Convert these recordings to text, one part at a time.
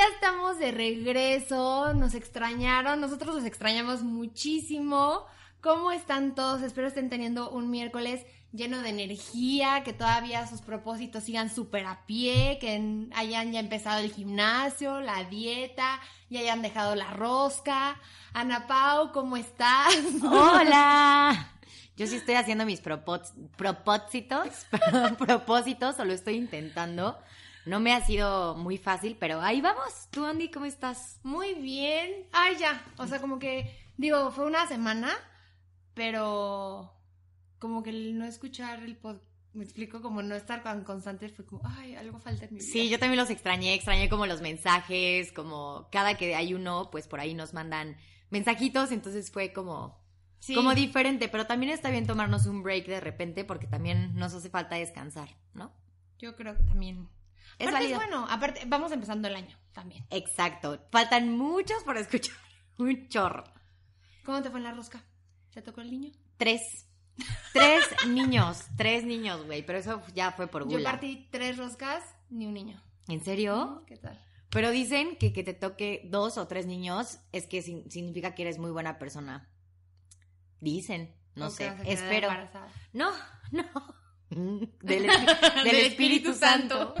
Ya estamos de regreso, nos extrañaron, nosotros los extrañamos muchísimo. ¿Cómo están todos? Espero estén teniendo un miércoles lleno de energía, que todavía sus propósitos sigan súper a pie, que hayan ya empezado el gimnasio, la dieta, y hayan dejado la rosca. Ana Pau, ¿cómo estás? Hola. Yo sí estoy haciendo mis propósitos, propósitos, o lo estoy intentando. No me ha sido muy fácil, pero ahí vamos. Tú, Andy, ¿cómo estás? Muy bien. Ay, ya. O sea, como que, digo, fue una semana, pero como que el no escuchar el podcast me explico, como no estar tan constante, fue como, ay, algo falta en mi vida. Sí, yo también los extrañé, extrañé como los mensajes, como cada que hay uno, pues por ahí nos mandan mensajitos, entonces fue como, como diferente, pero también está bien tomarnos un break de repente porque también nos hace falta descansar, ¿no? Yo creo que también. Es, es bueno, aparte, vamos empezando el año también. Exacto, faltan muchos por escuchar, un chorro. ¿Cómo te fue en la rosca? ¿Se tocó el niño? Tres. Tres niños, tres niños, güey, pero eso ya fue por gula. Yo partí tres roscas, ni un niño. ¿En serio? ¿Qué tal? Pero dicen que que te toque dos o tres niños es que significa que eres muy buena persona. Dicen, no sé, espero. No, no. Del, Espíritu, Santo.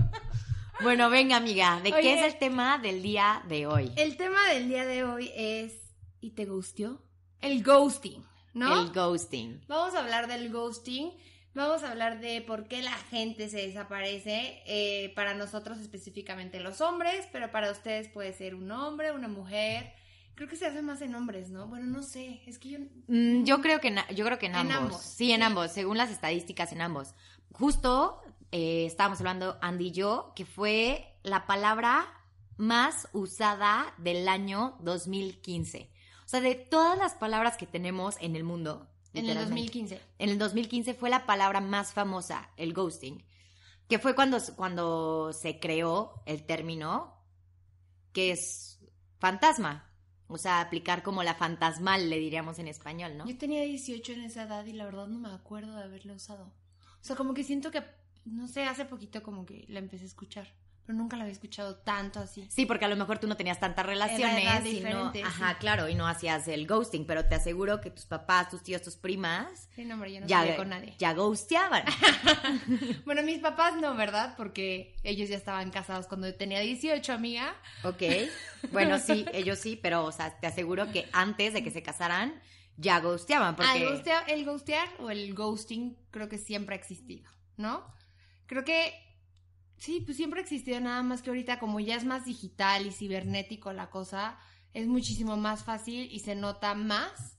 Bueno, venga, amiga, ¿de qué es el tema del día de hoy? El tema del día de hoy es ¿y te gustió? El ghosting. ¿no? El ghosting. Vamos a hablar del ghosting. Vamos a hablar de por qué la gente se desaparece, eh, para nosotros específicamente los hombres, pero para ustedes puede ser un hombre, una mujer. Creo que se hace más en hombres, ¿no? Bueno, no sé, es que yo... Mm, yo creo que, yo creo que en, ambos. Sí, en ambos, según las estadísticas, en ambos. Justo eh, estábamos hablando Andy y yo, que fue la palabra más usada del año 2015. O sea, de todas las palabras que tenemos en el mundo. En el 2015. En el 2015 fue la palabra más famosa, el ghosting. Que fue cuando, cuando se creó el término que es fantasma. O sea, aplicar como la fantasmal, le diríamos en español, ¿no? Yo tenía 18 en esa edad y la verdad no me acuerdo de haberlo usado. O sea, como que siento que, no sé, hace poquito como que la empecé a escuchar nunca la había escuchado tanto así. Sí, porque a lo mejor tú no tenías tantas relaciones. y no, ajá, claro, y no hacías el ghosting, pero te aseguro que tus papás, tus tíos, tus primas. Sí, no, hombre, yo no ya, con nadie. Ya ghosteaban. bueno, mis papás no, ¿verdad? Porque ellos ya estaban casados cuando yo tenía 18, amiga. Ok. Bueno, sí, ellos sí, pero, o sea, te aseguro que antes de que se casaran, ya ghosteaban. Porque... Ah, el, el ghostear o el ghosting creo que siempre ha existido, ¿no? Creo que Sí, pues siempre ha existido, nada más que ahorita como ya es más digital y cibernético la cosa, es muchísimo más fácil y se nota más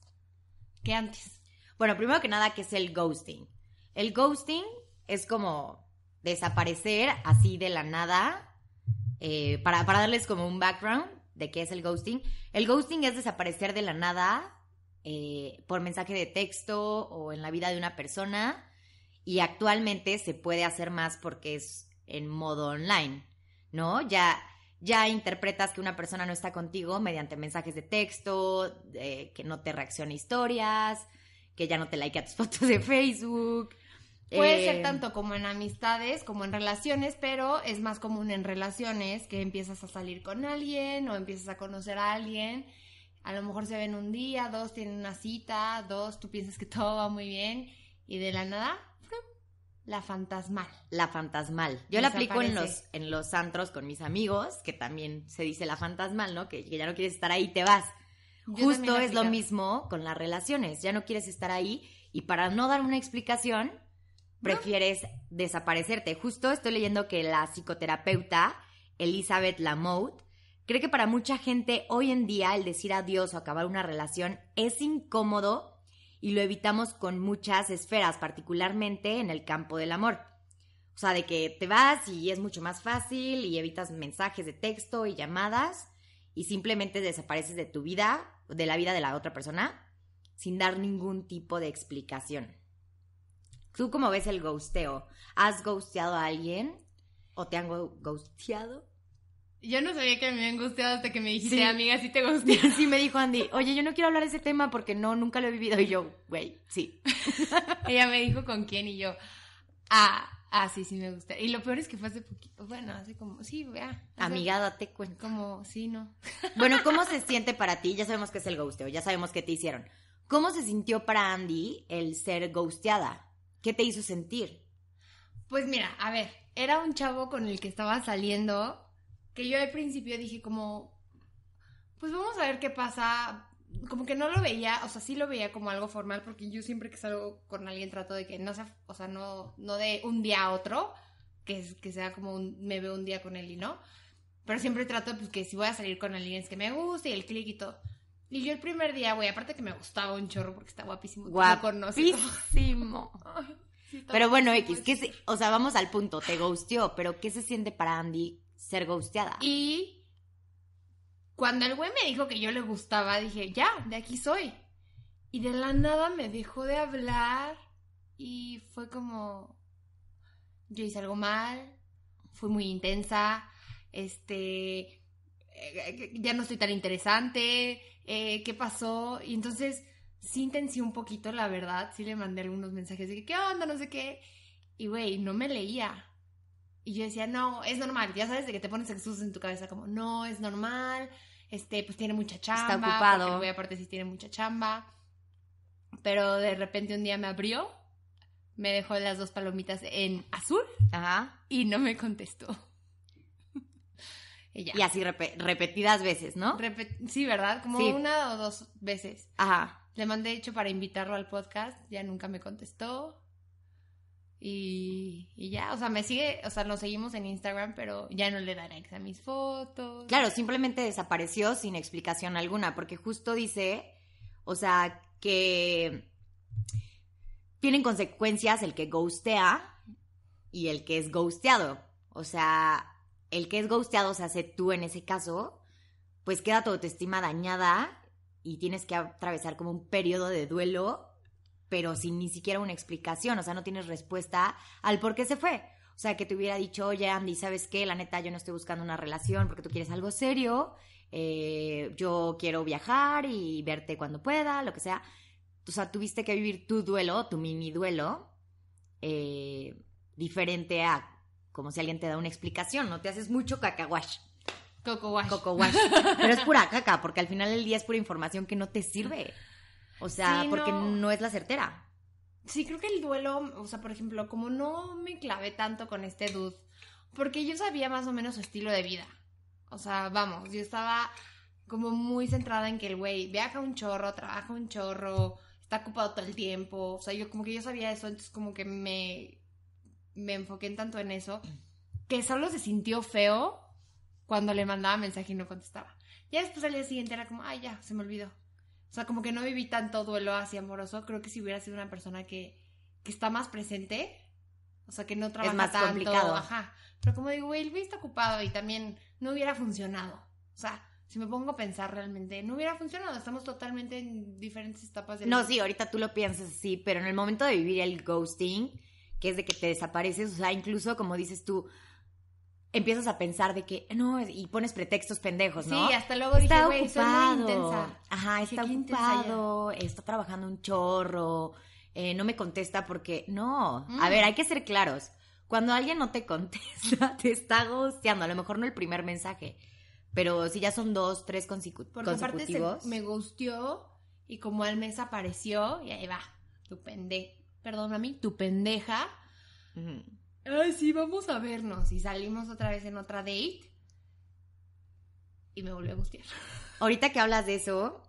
que antes. Bueno, primero que nada, ¿qué es el ghosting? El ghosting es como desaparecer así de la nada, eh, para, para darles como un background de qué es el ghosting. El ghosting es desaparecer de la nada eh, por mensaje de texto o en la vida de una persona y actualmente se puede hacer más porque es en modo online, ¿no? Ya, ya interpretas que una persona no está contigo mediante mensajes de texto, que no te reacciona historias, que ya no te like a tus fotos de Facebook. Puede ser eh, tanto como en amistades, como en relaciones, pero es más común en relaciones que empiezas a salir con alguien o empiezas a conocer a alguien. A lo mejor se ven un día, dos tienen una cita, dos tú piensas que todo va muy bien y de la nada la fantasmal. La fantasmal. Yo la aplico en los, en los antros con mis amigos, que también se dice la fantasmal, ¿no? Que, ya no quieres estar ahí, te vas. Justo es lo mismo con las relaciones. Ya no quieres estar ahí y para no dar una explicación, prefieres desaparecerte. Justo estoy leyendo que la psicoterapeuta Elizabeth Lamotte cree que para mucha gente hoy en día el decir adiós o acabar una relación es incómodo y lo evitamos con muchas esferas, particularmente en el campo del amor. O sea, de que te vas y es mucho más fácil y evitas mensajes de texto y llamadas y simplemente desapareces de tu vida, de la vida de la otra persona, sin dar ningún tipo de explicación. ¿Tú cómo ves el ghosteo? ¿Has ghosteado a alguien? ¿O te han ghosteado? Yo no sabía que me habían gustado hasta que me dijiste, Sí. amiga, sí te gusté. Sí, me dijo Andy, oye, yo no quiero hablar de ese tema porque no, nunca lo he vivido. Y yo, güey, sí. Ella me dijo con quién y yo, ah, ah, sí, sí me gusta. Y lo peor es que fue hace poquito, bueno, hace como, sí, vea. Amiga, date cuenta. Como, sí, no. Bueno, ¿cómo se siente para ti? Ya sabemos que es el ghosteo, ya sabemos qué te hicieron. ¿Cómo se sintió para Andy el ser ghosteada? ¿Qué te hizo sentir? Pues mira, a ver, era un chavo con el que estaba saliendo, que yo al principio dije como, pues vamos a ver qué pasa. Como que no lo veía, o sea, sí lo veía como algo formal, porque yo siempre que salgo con alguien trato de que no sea, o sea, no, no de un día a otro, que, que sea como un, me veo un día con él y no. Pero siempre trato, pues, que si voy a salir con alguien es que me guste y el click y todo. Y yo el primer día, güey, aparte que me gustaba un chorro porque está guapísimo. Guapísimo. Sí, Pero bueno, X, ¿qué ese. se- o sea, vamos al punto, te ghosteó, pero ¿qué se siente para Andy ser ghosteada? Y cuando el güey me dijo que yo le gustaba, dije, ya, de aquí soy. Y de la nada me dejó de hablar y fue como, yo hice algo mal, fui muy intensa, este, eh, ya no estoy tan interesante, eh, ¿qué pasó? Y entonces sí un poquito, la verdad, sí le mandé algunos mensajes de que, ¿qué onda? No sé qué. Y güey, no me leía. Y yo decía, no, es normal, ya sabes de que te pones excusas en tu cabeza como, no, es normal, este, pues tiene mucha chamba. ocupado. porque el güey aparte sí tiene mucha chamba. Pero de repente un día me abrió, me dejó las dos palomitas en azul Ajá. y no me contestó. y. Y así repe- repetidas veces, ¿no? Repet- sí, ¿verdad? Como Sí. una o dos veces. Ajá. Le mandé hecho para invitarlo al podcast, ya nunca me contestó. Y, ya, o sea, me sigue, o sea, nos seguimos en Instagram, pero ya no le da likes a mis fotos. Claro, simplemente desapareció sin explicación alguna, porque justo dice, o sea, que tienen consecuencias el que ghostea y el que es ghosteado. O sea, el que es ghosteado, o sea, tú en ese caso, pues queda tu autoestima dañada y tienes que atravesar como un periodo de duelo, pero sin ni siquiera una explicación, o sea, no tienes respuesta al por qué se fue. O sea, que te hubiera dicho, oye, Andy, ¿sabes qué? La neta, yo no estoy buscando una relación porque tú quieres algo serio. eh, yo quiero viajar y verte cuando pueda, lo que sea. O sea, tuviste que vivir tu duelo, tu mini duelo, eh, diferente a como si alguien te da una explicación, ¿no? Te haces mucho cacahuash, Coco Wash. coco wash. Pero es pura caca, porque al final del día es pura información que no te sirve. O sea, Sí, porque no. no es la certera. Sí, creo que el duelo, o sea, por ejemplo, como no me clavé tanto con este dude, porque yo sabía más o menos su estilo de vida. O sea, vamos, yo estaba como muy centrada en que el güey viaja un chorro, trabaja un chorro, está ocupado todo el tiempo. O sea, yo como que yo sabía eso, entonces como que me, me enfoqué en tanto en eso, que solo se sintió feo cuando le mandaba mensaje y no contestaba. Ya después al día siguiente era como, ay, ya, se me olvidó. O sea, como que no viví tanto duelo así amoroso. Creo que si hubiera sido una persona que, que está más presente, o sea, que no trabaja más tanto, complicado. Ajá. Pero como digo, güey, está ocupado y también no hubiera funcionado. O sea, si me pongo a pensar realmente, no hubiera funcionado. Estamos totalmente en diferentes etapas del No, sí, ahorita tú lo piensas así, pero en el momento de vivir el ghosting, que es de que te desapareces, o sea, incluso como dices tú, empiezas a pensar de que no, y pones pretextos pendejos, ¿no? Sí, hasta luego dije, está güey, soy muy ocupado. intensa. Ajá, Dije, está "Qué intensa ocupado, está trabajando un chorro, eh, no me contesta porque. No. A Mm. ver, hay que ser claros. Cuando alguien no te contesta, te está ghosteando. A lo mejor no el primer mensaje. Pero si ya son dos, tres consecu- Porque aparte se- consecutivos. me gusteó y como al mes apareció y ahí va, tu pende, perdón mami, tu pendeja. Ujú. Ay, sí, vamos a vernos. Y salimos otra vez en otra date. Y me volvió a gustear. Ahorita que hablas de eso,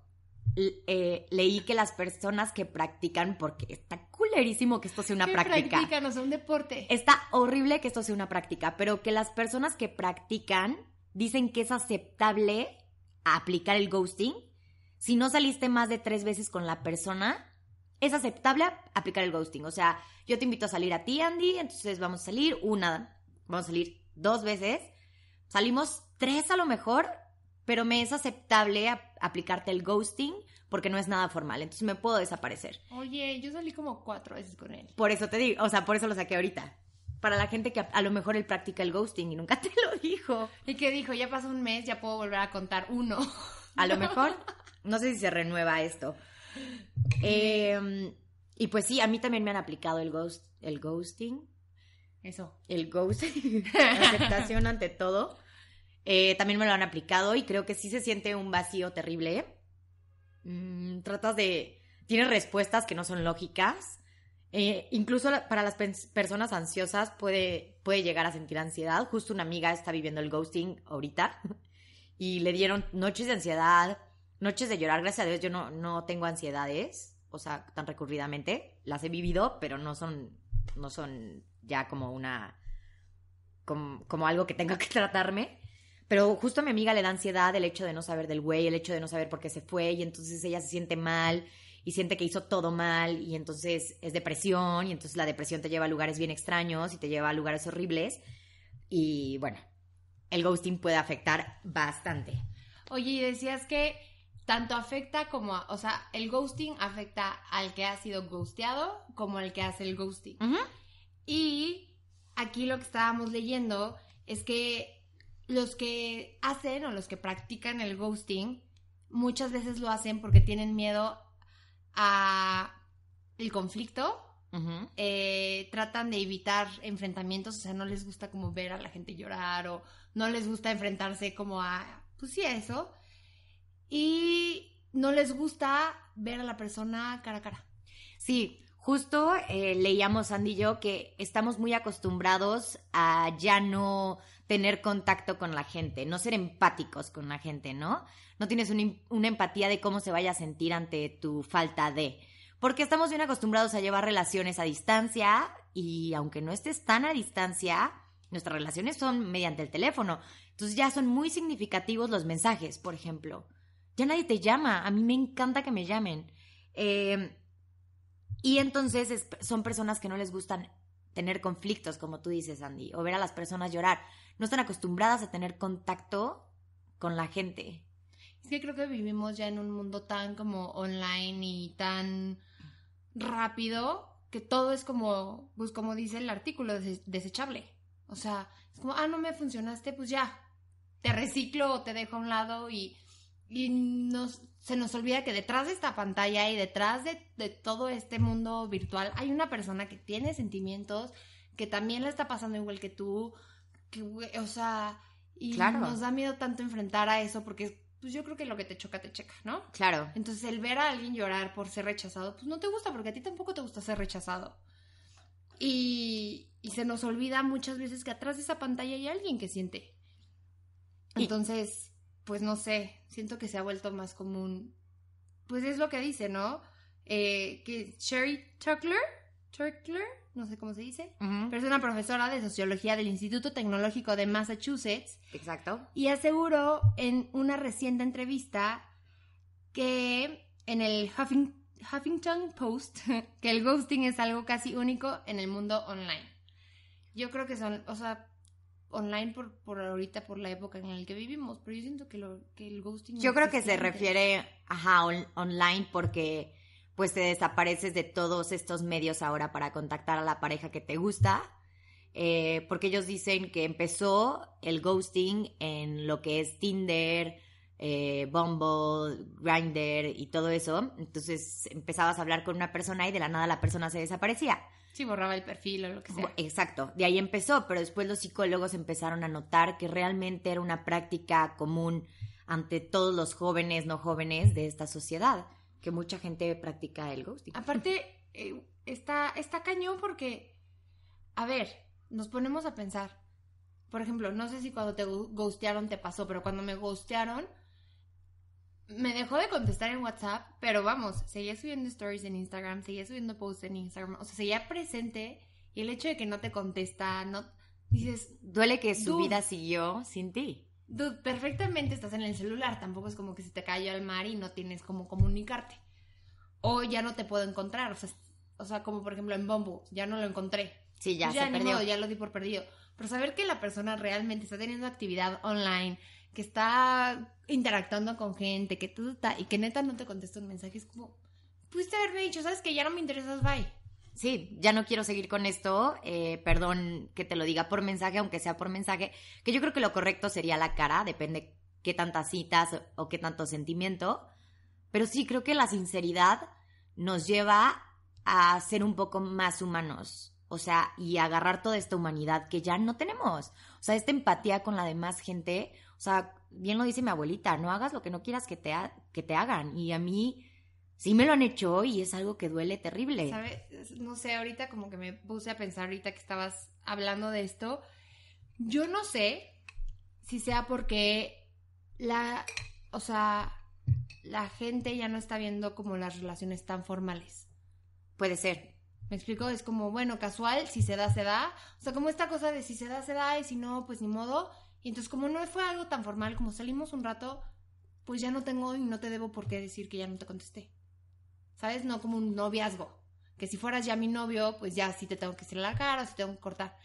eh, leí que las personas que practican, porque está culerísimo que esto sea una ¿Qué práctica. practican? O sea, un deporte. Está horrible que esto sea una práctica, pero que las personas que practican dicen que es aceptable aplicar el ghosting si no saliste más de tres veces con la persona es aceptable aplicar el ghosting. O sea, yo te invito a salir a ti, Andy, entonces vamos a salir una, vamos a salir dos veces, salimos tres a lo mejor, pero me es aceptable aplicarte el ghosting porque no es nada formal, entonces me puedo desaparecer. Oye, yo salí como cuatro veces con él. Por eso te digo, o sea, por eso lo saqué ahorita. Para la gente que a, a lo mejor él practica el ghosting y nunca te lo dijo. Y que dijo, ya pasó un mes, ya puedo volver a contar uno. A lo mejor, no sé si se renueva esto. Eh, y pues sí, a mí también me han aplicado el, ghost, el ghosting. Eso. El ghosting. aceptación ante todo. Eh, también me lo han aplicado y creo que sí se siente un vacío terrible. Mm, tratas de... Tienes respuestas que no son lógicas. Eh, incluso para las personas ansiosas puede, puede llegar a sentir ansiedad. Justo una amiga está viviendo el ghosting ahorita y le dieron noches de ansiedad, noches de llorar. Gracias a Dios yo no, no tengo ansiedades, o sea, tan recurridamente. Las he vivido, pero no son, no son ya como una, como, como algo que tenga que tratarme. Pero justo a mi amiga le da ansiedad el hecho de no saber del güey, el hecho de no saber por qué se fue y entonces ella se siente mal y siente que hizo todo mal y entonces es depresión y entonces la depresión te lleva a lugares bien extraños y te lleva a lugares horribles y bueno, el ghosting puede afectar bastante. Oye, y decías que tanto afecta como, o sea, el ghosting afecta al que ha sido ghosteado como al que hace el ghosting. Y aquí lo que estábamos leyendo es que los que hacen o los que practican el ghosting muchas veces lo hacen porque tienen miedo a el conflicto, eh, tratan de evitar enfrentamientos, o sea, no les gusta como ver a la gente llorar o no les gusta enfrentarse como a, pues sí, a eso, y no les gusta ver a la persona cara a cara. Sí, justo eh, leíamos Andy y yo que estamos muy acostumbrados a ya no tener contacto con la gente, no ser empáticos con la gente, ¿no? No tienes una, empatía de cómo se vaya a sentir ante tu falta de. Porque estamos bien acostumbrados a llevar relaciones a distancia y aunque no estés tan a distancia, nuestras relaciones son mediante el teléfono. Entonces ya son muy significativos los mensajes, por ejemplo. Ya nadie te llama, a mí me encanta que me llamen. Eh, y entonces son personas que no les gustan tener conflictos, como tú dices, Andy, o ver a las personas llorar. No están acostumbradas a tener contacto con la gente. Es que creo que vivimos ya en un mundo tan como online y tan rápido que todo es como, pues como dice el artículo, desechable. O sea, es como, ah, no me funcionaste, pues ya, te reciclo o te dejo a un lado y, y nos, se nos olvida que detrás de esta pantalla y detrás de, de todo este mundo virtual hay una persona que tiene sentimientos, que también le está pasando igual que tú, que, o sea, y nos da miedo tanto enfrentar a eso porque pues yo creo que lo que te choca, te checa, ¿no? Claro. Entonces el ver a alguien llorar por ser rechazado, pues no te gusta porque a ti tampoco te gusta ser rechazado. Y, y se nos olvida muchas veces que atrás de esa pantalla hay alguien que siente. Entonces, pues no sé, siento que se ha vuelto más común. Pues es lo que dice, ¿no? Eh, que Sherry Tuckler, Tuckler, no sé cómo se dice, pero es una profesora de sociología del Instituto Tecnológico de Massachusetts. Exacto. Y aseguró en una reciente entrevista que en el Huffington Post que el ghosting es algo casi único en el mundo online. Yo creo que son, o sea, online por, por ahorita, por la época en la que vivimos, pero yo siento que, lo, que el ghosting... Yo creo que se refiere, ajá, online porque pues te desapareces de todos estos medios ahora para contactar a la pareja que te gusta. Eh, porque ellos dicen que empezó el ghosting en lo que es Tinder, eh, Bumble, Grindr y todo eso. Entonces empezabas a hablar con una persona y de la nada la persona se desaparecía. Sí, borraba el perfil o lo que sea. Exacto, de ahí empezó, pero después los psicólogos empezaron a notar que realmente era una práctica común ante todos los jóvenes, no jóvenes de esta sociedad que mucha gente practica el ghosting. Aparte, eh, está, está cañón porque, a ver, nos ponemos a pensar. Por ejemplo, no sé si cuando te ghostearon te pasó, pero cuando me ghostearon, me dejó de contestar en WhatsApp, pero vamos, seguía subiendo stories en Instagram, seguía subiendo posts en Instagram, o sea, seguía presente y el hecho de que no te contesta, no dices, duele que su vida siguió sin ti. Dude, perfectamente estás en el celular, tampoco es como que se te cayó al mar y no tienes cómo comunicarte. o ya no te puedo encontrar. O sea, o sea como por ejemplo en Bumble, ya no lo encontré. Sí, ya, Pues ya se perdió. modo, ya lo di por perdido. Pero saber que la persona realmente está teniendo actividad online, que está interactuando con gente, que tú y que neta no te contesta un mensaje, es como, pudiste haberme dicho, ¿sabes que Ya no me interesas, bye. Sí, ya no quiero seguir con esto. eh, perdón que te lo diga por mensaje, aunque sea por mensaje. Que yo creo que lo correcto sería la cara, depende qué tantas citas o qué tanto sentimiento. Pero sí, creo que la sinceridad nos lleva a ser un poco más humanos. O sea, y agarrar toda esta humanidad que ya no tenemos. O sea, esta empatía con la demás gente. O sea, bien lo dice mi abuelita, no hagas lo que no quieras que te, ha- que te hagan. Y a mí sí me lo han hecho y es algo que duele terrible. ¿Sabes? No sé, ahorita como que me puse a pensar ahorita que estabas hablando de esto. Yo no sé si sea porque la, o sea, la gente ya no está viendo como las relaciones tan formales. Puede ser. ¿Me explico? Es como, bueno, casual, si se da, se da. O sea, como esta cosa de si se da, se da, y si no, pues ni modo. Y entonces, como no fue algo tan formal, como salimos un rato, pues ya no tengo y no te debo por qué decir que ya no te contesté. ¿Sabes? No como un noviazgo. Que si fueras ya mi novio, pues ya sí te tengo que decir la cara, sí tengo que cortar.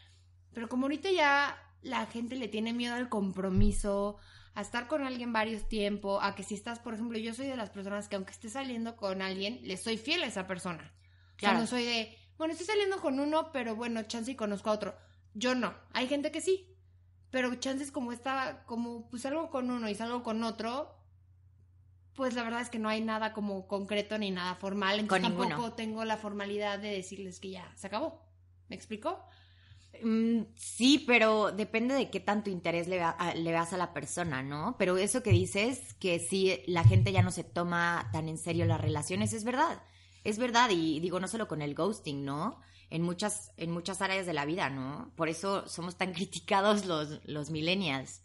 Pero como ahorita ya la gente le tiene miedo al compromiso, a estar con alguien varios tiempos, a que si estás, por ejemplo, yo soy de las personas que aunque esté saliendo con alguien, le soy fiel a esa persona. O sea, Claro. no soy de, bueno, estoy saliendo con uno, pero bueno, chance y conozco a otro. Yo no. Hay gente que sí. Pero chances como está, como pues salgo con uno y salgo con otro, pues la verdad es que no hay nada como concreto ni nada formal. Entonces Con ninguno. tampoco tengo la formalidad de decirles que ya se acabó. ¿Me explico? Mm, sí, pero depende de qué tanto interés le, a- le veas a la persona, ¿no? Pero eso que dices, que sí, la gente ya no se toma tan en serio las relaciones, es verdad. Es verdad, y digo, no solo con el ghosting, ¿no? En muchas, en muchas áreas de la vida, ¿no? Por eso somos tan criticados los, los millennials,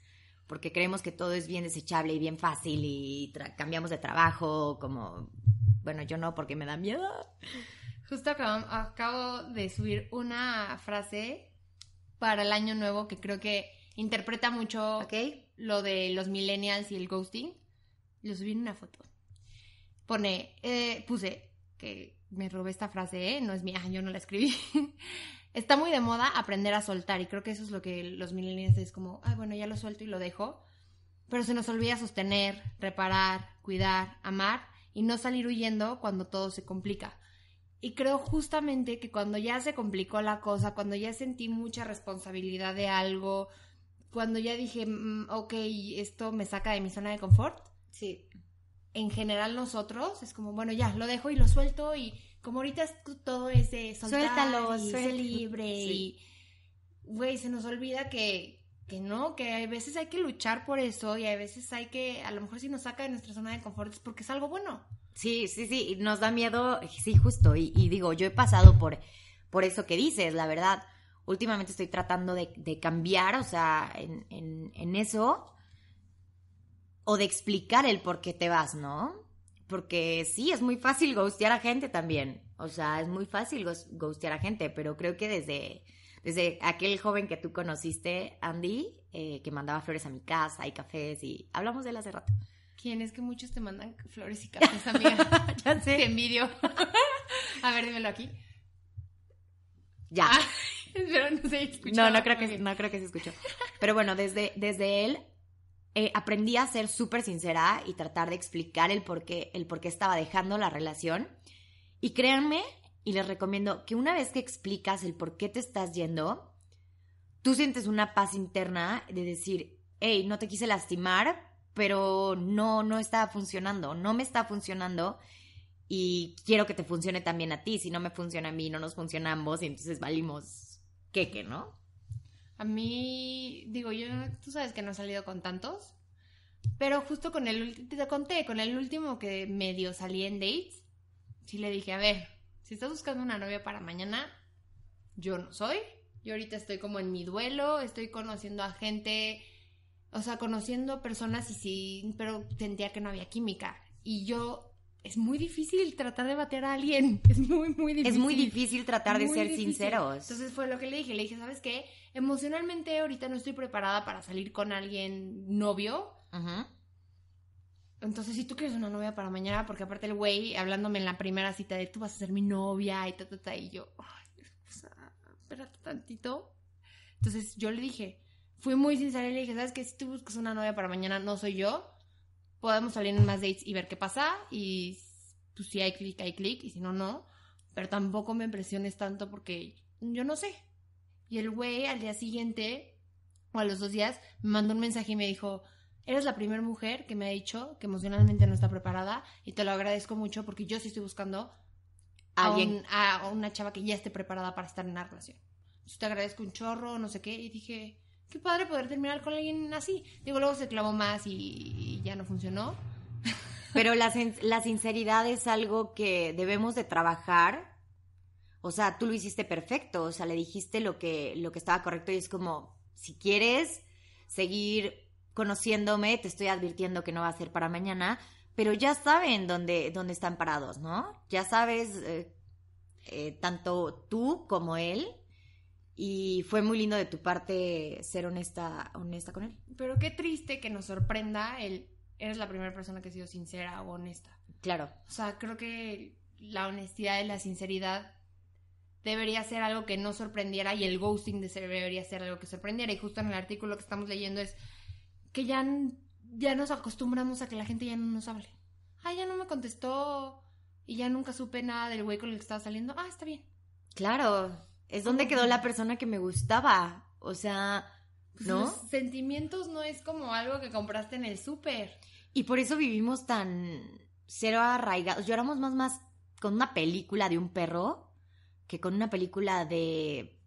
porque creemos que todo es bien desechable y bien fácil y cambiamos de trabajo, como, bueno, yo no, porque me da miedo. Justo acabo, acabo de subir una frase para el año nuevo que creo que interpreta mucho ¿Ok? lo de los millennials y el ghosting. Lo subí en una foto. Pone, eh, puse que me robé esta frase, ¿eh? no es mía, yo no la escribí. Está muy de moda aprender a soltar y creo que eso es lo que los millennials es como, ay, bueno, ya lo suelto y lo dejo. Pero se nos olvida sostener, reparar, cuidar, amar y no salir huyendo cuando todo se complica. Y creo justamente que cuando ya se complicó la cosa, cuando ya sentí mucha responsabilidad de algo, cuando ya dije, mm, ok, esto me saca de mi zona de confort, Sí. En general nosotros es como, bueno, ya, lo dejo y lo suelto y como ahorita es todo es de soltar Suéltalo, y suel- ser libre Sí. y, güey, se nos olvida que, que no, que a veces hay que luchar por eso y a veces hay que, a lo mejor si nos saca de nuestra zona de confort es porque es algo bueno. Sí, sí, sí, nos da miedo, sí, justo, y, y digo, yo he pasado por, por eso que dices, la verdad, últimamente estoy tratando de, de cambiar, o sea, en, en, en eso, o de explicar el por qué te vas, ¿no? Porque sí, es muy fácil ghostear a gente también, o sea, es muy fácil ghost- ghostear a gente, pero creo que desde, desde aquel joven que tú conociste, Andy, eh, que mandaba flores a mi casa y cafés, y hablamos de él hace rato. ¿Quién es que muchos te mandan flores y cafés, amiga? ya Te envidio. a ver, dímelo aquí. Ya. Ah, espero no se escuchado. No, no creo que, no creo que se escuchó. Pero bueno, desde, desde él eh, aprendí a ser súper sincera y tratar de explicar el por, qué, el por qué estaba dejando la relación. Y créanme, y les recomiendo que una vez que explicas el por qué te estás yendo, tú sientes una paz interna de decir, hey, no te quise lastimar, pero no, no está funcionando, no me está funcionando y quiero que te funcione también a ti. Si no me funciona a mí, no nos funciona ambos y entonces valimos queque, ¿no? A mí, digo, yo, tú sabes que no he salido con tantos, pero justo con el, ulti- te conté, con el último que medio salí en dates, sí le dije, a ver, si estás buscando una novia para mañana, yo no soy. Yo ahorita estoy como en mi duelo, estoy conociendo a gente, o sea, conociendo personas y sí, pero sentía que no había química. Y yo, es muy difícil tratar de batear a alguien, es muy, muy difícil. Es muy difícil tratar de Muy ser difícil. sinceros. Entonces fue lo que le dije. Le dije, ¿sabes qué? Emocionalmente ahorita no estoy preparada para salir con alguien novio. Ujú. entonces si tú quieres una novia para mañana, porque aparte el güey hablándome en la primera cita de tú vas a ser mi novia y ta, ta, ta, y yo, ay, o sea, espérate tantito. Entonces yo le dije, fui muy sincera y le dije, ¿sabes qué? Si tú buscas una novia para mañana, no soy yo. Podemos salir en más dates y ver qué pasa. Y pues si hay clic, hay clic. Y si no, no. Pero tampoco me impresiones tanto porque yo no sé. Y el güey al día siguiente, o a los dos días, me mandó un mensaje y me dijo, eres la primera mujer que me ha dicho que emocionalmente no está preparada. Y te lo agradezco mucho porque yo sí estoy buscando a, un- a una chava que ya esté preparada para estar en una relación. Entonces te agradezco un chorro, no sé qué. Y dije, qué padre poder terminar con alguien así. Digo, luego se clavó más y, ya no funcionó. Pero la, la sinceridad es algo que debemos de trabajar. O sea, tú lo hiciste perfecto, o sea, le dijiste lo que, lo que estaba correcto y es como, si quieres seguir conociéndome, te estoy advirtiendo que no va a ser para mañana, pero ya saben dónde, dónde están parados, ¿no? Ya sabes, eh, eh, tanto tú como él, y fue muy lindo de tu parte ser honesta, honesta con él. Pero qué triste que nos sorprenda el, eres la primera persona que ha sido sincera o honesta. Claro. O sea, creo que la honestidad y la sinceridad debería ser algo que no sorprendiera y el ghosting de- debería ser algo que sorprendiera. Y justo en el artículo que estamos leyendo es que ya, ya nos acostumbramos a que la gente ya no nos hable. Ah, ya no me contestó y ya nunca supe nada del güey con el que estaba saliendo. Ah, está bien. Claro, es donde quedó la persona que me gustaba. O sea, Pues ¿no? Los sentimientos no es como algo que compraste en el súper. Y por eso vivimos tan cero arraigados. Lloramos más, más con una película de un perro que con una película de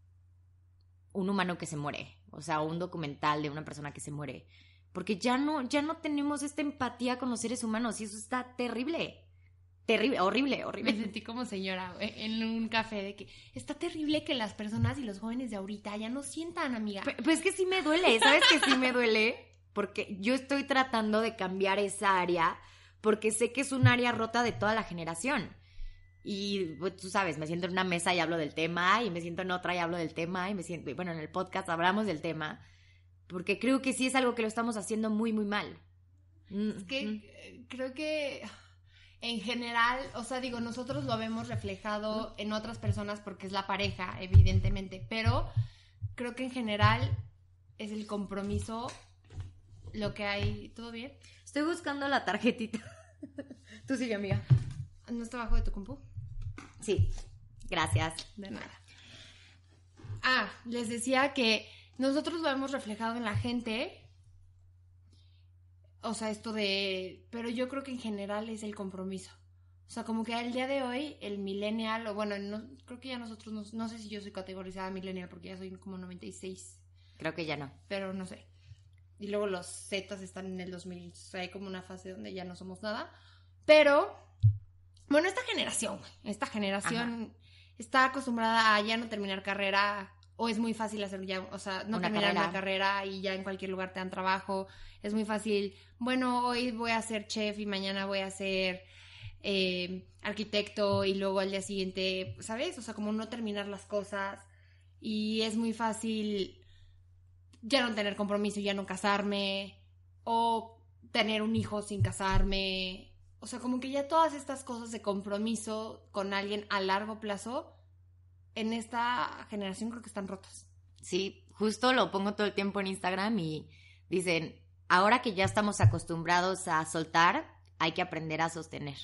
un humano que se muere. O sea, un documental de una persona que se muere. Porque ya no, ya no tenemos esta empatía con los seres humanos y eso está terrible. Terrible, horrible, Me horrible. sentí como señora güey, en un café de que está terrible que las personas y los jóvenes de ahorita ya no sientan, amiga. Pues que sí me duele, ¿sabes que sí me duele? Porque yo estoy tratando de cambiar esa área porque sé que es un área rota de toda la generación. Y pues, tú sabes, me siento en una mesa y hablo del tema, y me siento en otra y hablo del tema, y me siento, bueno, en el podcast hablamos del tema, porque creo que sí es algo que lo estamos haciendo muy, muy mal. Mm, Es que mm. eh, creo que en general, o sea, digo, nosotros lo vemos reflejado en otras personas porque es la pareja, evidentemente, pero creo que en general es el compromiso lo que hay. ¿Todo bien? Estoy buscando la tarjetita. Tú sigue, amiga. ¿No está abajo de tu compu? Sí, gracias. De nada. Ah, les decía que nosotros lo hemos reflejado en la gente. O sea, esto de... Pero yo creo que en general es el compromiso. O sea, como que al día de hoy, el millennial, o bueno, no, creo que ya nosotros, no, no sé si yo soy categorizada millennial porque ya soy como 96, Creo que ya no. pero no sé. Y luego los Zetas están en el 2000, o sea, hay como una fase donde ya no somos nada. Pero, bueno, esta generación, esta generación está acostumbrada a ya no terminar carrera, o es muy fácil hacer ya, o sea, no Una terminar carrera. una carrera y ya en cualquier lugar te dan trabajo. Es muy fácil, bueno, hoy voy a ser chef y mañana voy a ser eh, arquitecto y luego al día siguiente, ¿sabes? O sea, como no terminar las cosas. Y es muy fácil ya no tener compromiso, ya no casarme, o tener un hijo sin casarme. O sea, como que ya todas estas cosas de compromiso con alguien a largo plazo, en esta generación creo que están rotas. Sí, justo lo pongo todo el tiempo en Instagram y dicen, ahora que ya estamos acostumbrados a soltar, hay que aprender a sostener.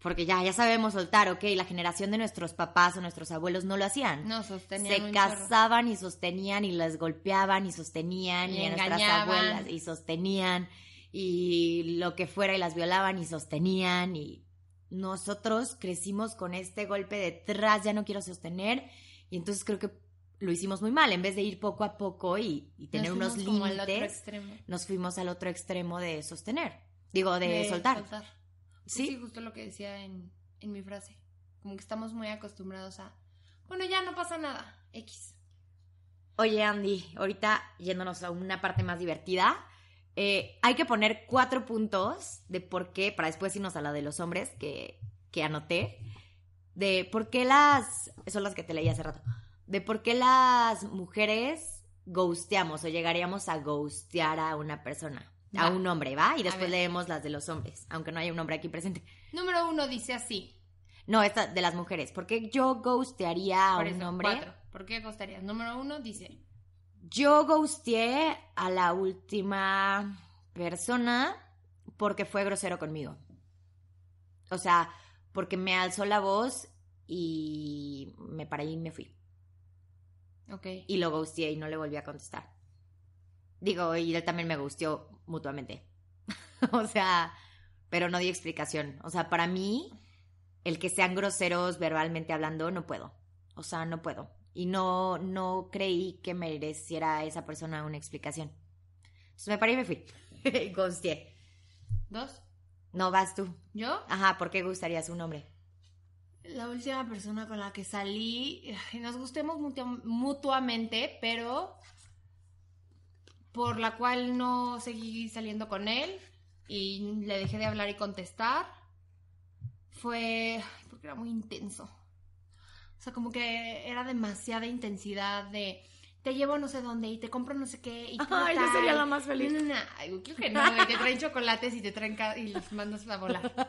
Porque ya, ya sabemos soltar, ok, la generación de nuestros papás o nuestros abuelos no lo hacían. No, sostenían Se chorro. casaban y sostenían y las golpeaban y sostenían Y y, a nuestras abuelas y sostenían y lo que fuera y las violaban y sostenían y nosotros crecimos con este golpe detrás, ya no quiero sostener y entonces creo que lo hicimos muy mal, en vez de ir poco a poco y, y tener Nos unos límites, nos fuimos al otro extremo de sostener, digo, de, soltar. Sí. Sí, justo lo que decía en, en mi frase. Como que estamos muy acostumbrados a, bueno, ya no pasa nada, X. Oye, Andy, ahorita yéndonos a una parte más divertida, eh, hay que poner cuatro puntos de por qué, para después irnos a la de los hombres, que, que anoté, de por qué las, son las que te leí hace rato, de por qué las mujeres ghosteamos o llegaríamos a ghostear a una persona. a un hombre, ¿va? Y después leemos las de los hombres, aunque no haya un hombre aquí presente. Número uno dice así. No, esta de las mujeres. porque yo ghostearía a Por un eso, hombre? cuatro. ¿Por qué costarías? Número uno dice. Yo ghosteé a la última persona porque fue grosero conmigo. O sea, porque me alzó la voz y me paré y me fui. Ok. Y lo ghosteé y no le volví a contestar. Digo, y él también me ghosteó mutuamente. o sea, pero no di explicación. O sea, para mí, el que sean groseros verbalmente hablando, no puedo. O sea, no puedo. Y no, no creí que mereciera esa persona una explicación. Entonces me paré y me fui. Ghosteé. Dos. No vas tú. ¿Yo? Ajá, ¿por qué gustarías un hombre? La última persona con la que salí, nos gustemos mutua- mutuamente, pero por la cual no seguí saliendo con él y le dejé de hablar y contestar, fue porque era muy intenso. Sea, como que era demasiada intensidad de te llevo no sé dónde y te compro no sé qué y tal, Ay, yo sería tal". la más feliz. No, no, no. Ay, creo que no, güey, te traen chocolates y te traen y los mandas a volar.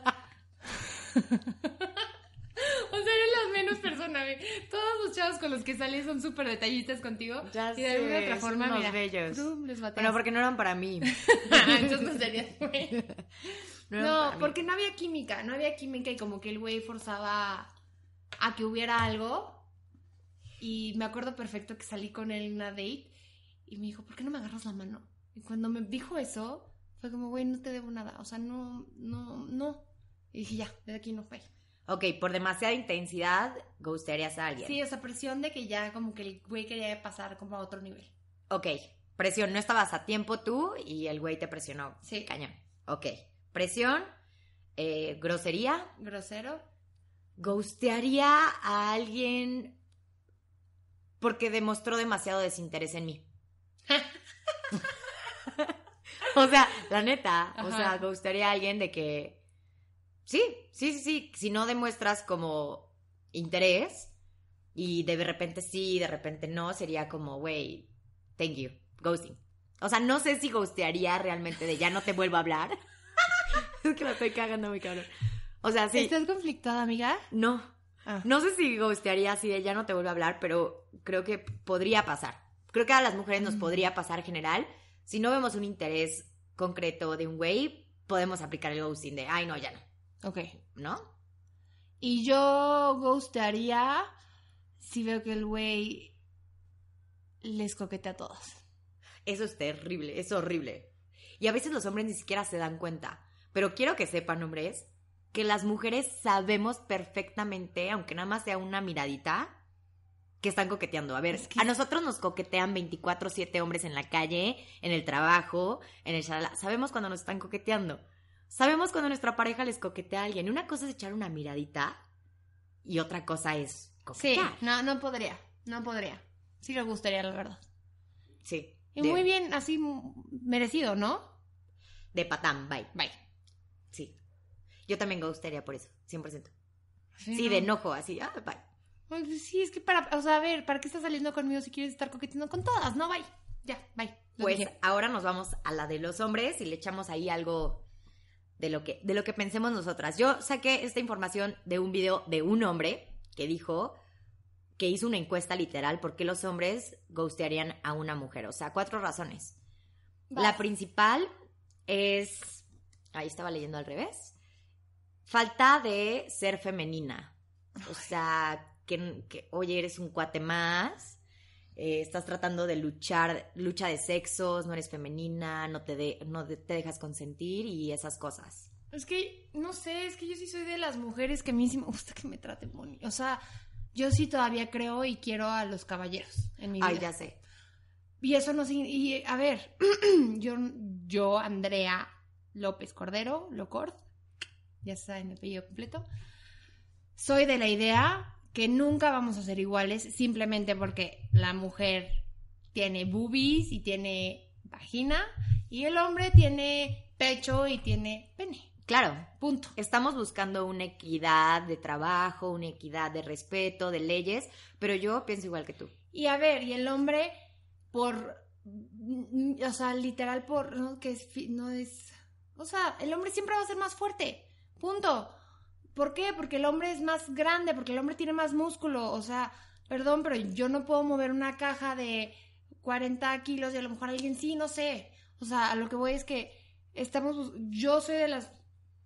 O sea, eres la menos persona. Todos los chavos con los que sales son súper detallistas contigo. Ya y de alguna otra forma, unos mira. bellos. les. Bueno, porque no eran para mí. Entonces no serías, güey. No No, mí. porque no había química. No había química y como que el güey forzaba a que hubiera algo. Y me acuerdo perfecto que salí con él en una date y me dijo, ¿por qué no me agarras la mano? Y cuando me dijo eso, fue como, güey, no te debo nada. O sea, no, no, no. Y dije, ya, desde aquí no fue. Ok, por demasiada intensidad, gustarías a alguien. Sí, esa presión de que ya como que el güey quería pasar como a otro nivel. Ok, presión, no estabas a tiempo tú y el güey te presionó. Sí. Cañón. Ok, presión, eh, grosería. Grosero. Ghostearía a alguien porque demostró demasiado desinterés en mí. o sea, la neta, o sea, ghostearía a alguien de que sí, sí, sí, sí, si no demuestras como interés y de repente sí, de repente no, sería como, güey, thank you, ghosting. O sea, no sé si ghostearía realmente de ya no te vuelvo a hablar. es que la estoy cagando muy cabrón. O sea, sí. ¿Estás conflictada, amiga? No, Ah. no sé si ghostearía así de ya no te vuelvo a hablar, pero creo que podría pasar. Creo que a las mujeres nos Mm. podría pasar en general. Si no vemos un interés concreto de un güey, podemos aplicar el ghosting de, ay, no, ya no. Ok. ¿No? Y yo ghostearía si veo que el güey les coquetea a todos. Eso es terrible, es horrible. Y a veces los hombres ni siquiera se dan cuenta. Pero quiero que sepan, hombres, que las mujeres sabemos perfectamente, aunque nada más sea una miradita, que están coqueteando. A ver, Es que- a nosotros nos coquetean 24-7 hombres en la calle, en el trabajo, en el shalala. Sabemos cuando nos están coqueteando. Sabemos cuando nuestra pareja les coquetea a alguien. Una cosa es echar una miradita y otra cosa es Sí, coquetear. no, no podría. No podría. Sí le gustaría, la verdad. Sí. Y de, muy bien, así merecido, ¿no? De patán, bye. Bye. Sí. Yo también gustaría por eso, 100%. Sí, no. de enojo, así, ah, bye. Pues sí, es que para, o sea, a ver, ¿para qué estás saliendo conmigo si quieres estar coqueteando con todas? No, bye. Ya, bye. Lo Pues dije. ahora nos vamos a la de los hombres y le echamos ahí algo de lo que, de lo que pensemos nosotras. Yo saqué esta información de un video de un hombre que dijo que hizo una encuesta literal por qué los hombres ghostearían a una mujer. O sea, cuatro razones. La principal es. Ahí estaba leyendo al revés. Falta de ser femenina. O sea, que, que, oye, eres un cuate más. eh, estás tratando de luchar, lucha de sexos, no eres femenina, no te, de- no te dejas consentir y esas cosas. Es que, no sé, es que yo sí soy de las mujeres que a mí sí me gusta que me traten bonito. O sea, yo sí todavía creo y quiero a los caballeros en mi vida. Ay, ya sé. Y eso no significa... Y a ver, yo, yo, Andrea López Cordero, Locord, ya saben mi apellido completo, soy de la idea que nunca vamos a ser iguales simplemente porque la mujer tiene boobies y tiene vagina y el hombre tiene pecho y tiene pene. Claro, Punto. Estamos buscando una equidad de trabajo, una equidad de respeto, de leyes, pero yo pienso igual que tú. Y a ver, y el hombre, por o sea, literal por, no, que es, no es, o sea, el hombre siempre va a ser más fuerte, punto. ¿Por qué? Porque el hombre es más grande, porque el hombre tiene más músculo, o sea, perdón, pero yo no puedo mover una caja de 40 kilos y a lo mejor alguien sí, no sé. O sea, a lo que voy es que estamos, yo soy de las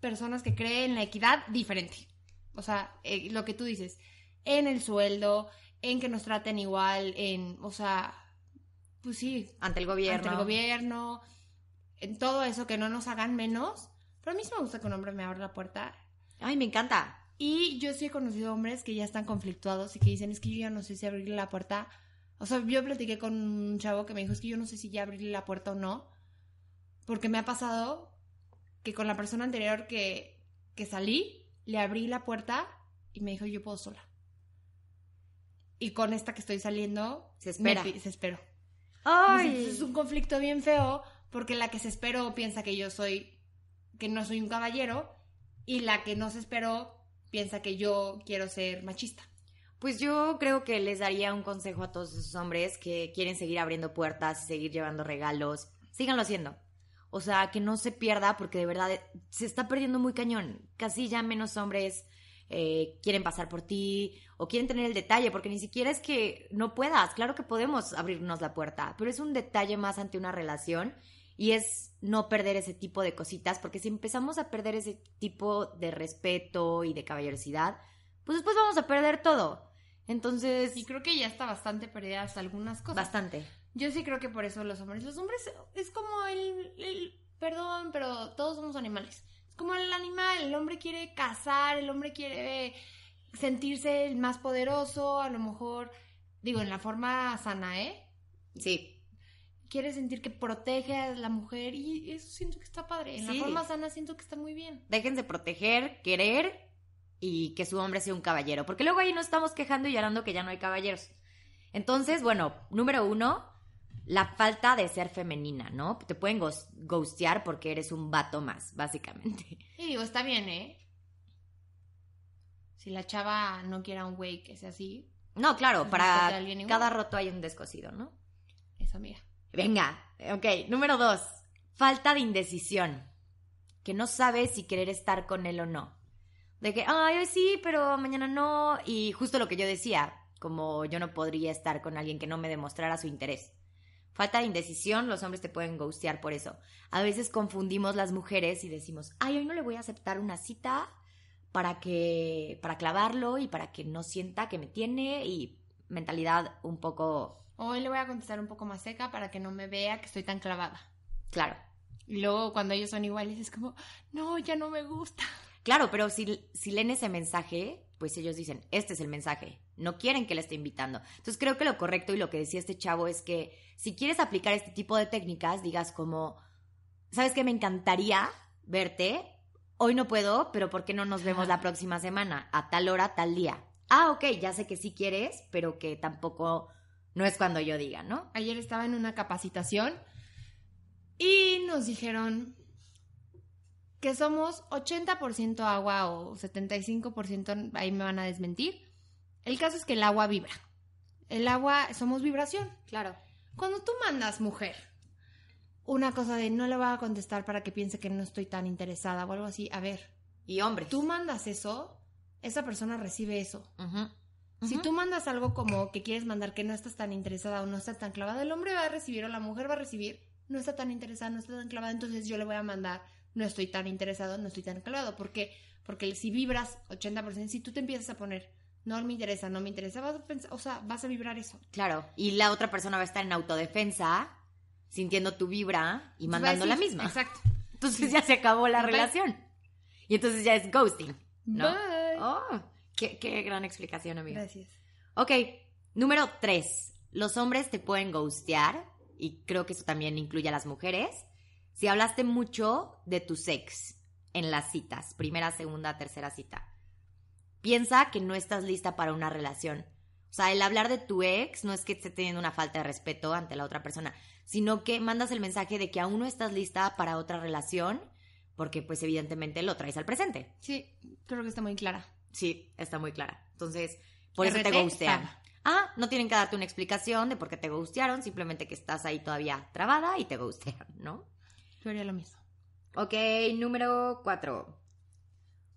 personas que creen en la equidad diferente. O sea, eh, lo que tú dices, en el sueldo, en que nos traten igual, en, o sea, pues sí, Ante el gobierno. ante el gobierno, en todo eso, que no nos hagan menos. Pero a mí sí me gusta que un hombre me abra la puerta. Ay, me encanta. Y yo sí he conocido hombres que ya están conflictuados y que dicen, es que yo ya no sé si abrirle la puerta. O sea, yo platiqué con un chavo que me dijo, es que yo no sé si ya abrirle la puerta o no. Porque me ha pasado que con la persona anterior que, que salí, le abrí la puerta y me dijo, yo puedo sola. Y con esta que estoy saliendo, Se espera. me se esperó. Ay. Entonces, es un conflicto bien feo porque la que se esperó piensa que yo soy, que no soy un caballero y la que no se esperó piensa que yo quiero ser machista. Pues yo creo que les daría un consejo a todos esos hombres que quieren seguir abriendo puertas y seguir llevando regalos. Síganlo haciendo. O sea, que no se pierda porque de verdad se está perdiendo muy cañón. Casi ya menos hombres eh, quieren pasar por ti o quieren tener el detalle porque ni siquiera es que no puedas. Claro que podemos abrirnos la puerta, pero es un detalle más ante una relación y es no perder ese tipo de cositas porque si empezamos a perder ese tipo de respeto y de caballerosidad, pues después vamos a perder todo. Entonces, Y creo que ya está bastante perdidas algunas cosas. bastante. Yo sí creo que por eso los hombres, los hombres es como el, el- perdón, pero todos somos animales. Es como el animal, el hombre quiere cazar, el hombre quiere sentirse el más poderoso, a lo mejor, digo, en la forma sana, ¿eh? Sí, quiere sentir que protege a la mujer y eso siento que está padre. En Sí. la forma sana siento que está muy bien. déjense proteger, querer y que su hombre sea un caballero. Porque luego ahí nos estamos quejando y llorando que ya no hay caballeros. Entonces, bueno, número uno, la falta de ser femenina, ¿no? Te pueden ghost- ghostear porque eres un vato más, básicamente. Y digo, está bien, ¿eh? Si la chava no quiera un güey que sea así, No, claro, Pues para cada roto hay un descosido, ¿no? eso mira. Venga, ok, número dos, falta de indecisión. Que no sabes si querer estar con él o no. De que, ay, hoy sí, pero mañana no. Y justo lo que yo decía, como yo no podría estar con alguien que no me demostrara su interés. Falta de indecisión, los hombres te pueden ghostear por eso. A veces confundimos las mujeres y decimos, ay, hoy no le voy a aceptar una cita para que, para clavarlo y para que no sienta que me tiene y mentalidad un poco, Hoy le voy a contestar un poco más seca para que no me vea que estoy tan clavada. claro, Y luego cuando ellos son iguales es como, no, ya no me gusta. Claro, pero si, si leen ese mensaje, pues ellos dicen, este es el mensaje. No quieren que le esté invitando. Entonces creo que lo correcto y lo que decía este chavo es que si quieres aplicar este tipo de técnicas, digas como, ¿sabes qué? Me encantaría verte. Hoy no puedo, pero ¿por qué no nos vemos la próxima semana? A tal hora, tal día. Ah, ok, ya sé que sí quieres, pero que tampoco no es cuando yo diga, ¿no? Ayer estaba en una capacitación y nos dijeron que somos 80% agua o 75%, ahí me van a desmentir. El caso es que el agua vibra. El agua, somos vibración. Claro. Cuando tú mandas, mujer, una cosa de no le voy a contestar para que piense que no estoy tan interesada o algo así, a ver, Y hombres. tú mandas eso, esa persona recibe eso. Si tú mandas algo como que quieres mandar que no estás tan interesada o no estás tan clavada, el hombre va a recibir o la mujer va a recibir, no está tan interesada, no está tan clavada, entonces yo le voy a mandar, no estoy tan interesado, no estoy tan clavado. ¿Por qué? Porque si vibras 80%, si tú te empiezas a poner, no me interesa, no me interesa, vas a pensar, o sea, vas a vibrar eso. Claro, y la otra persona va a estar en autodefensa, sintiendo tu vibra y mandando la misma. Exacto. Entonces ya se acabó la Bye. relación. Y entonces ya es ghosting. ¿no? Bye. Oh, qué, qué gran explicación, amiga. Gracias. Ok, número tres. Los hombres te pueden ghostear, y creo que eso también incluye a las mujeres, si hablaste mucho de tu sex en las citas, primera, segunda, tercera cita. Piensa que no estás lista para una relación. O sea, el hablar de tu ex no es que esté teniendo una falta de respeto ante la otra persona, sino que mandas el mensaje de que aún no estás lista para otra relación, porque pues evidentemente lo traes al presente. Sí, creo que está muy clara. Sí, está muy clara. Entonces, por eso te. Fab. Ah, no tienen que darte una explicación de por qué te gustearon, simplemente que estás ahí todavía trabada y te gustean, ¿no? Yo haría lo mismo. Ok, número cuatro.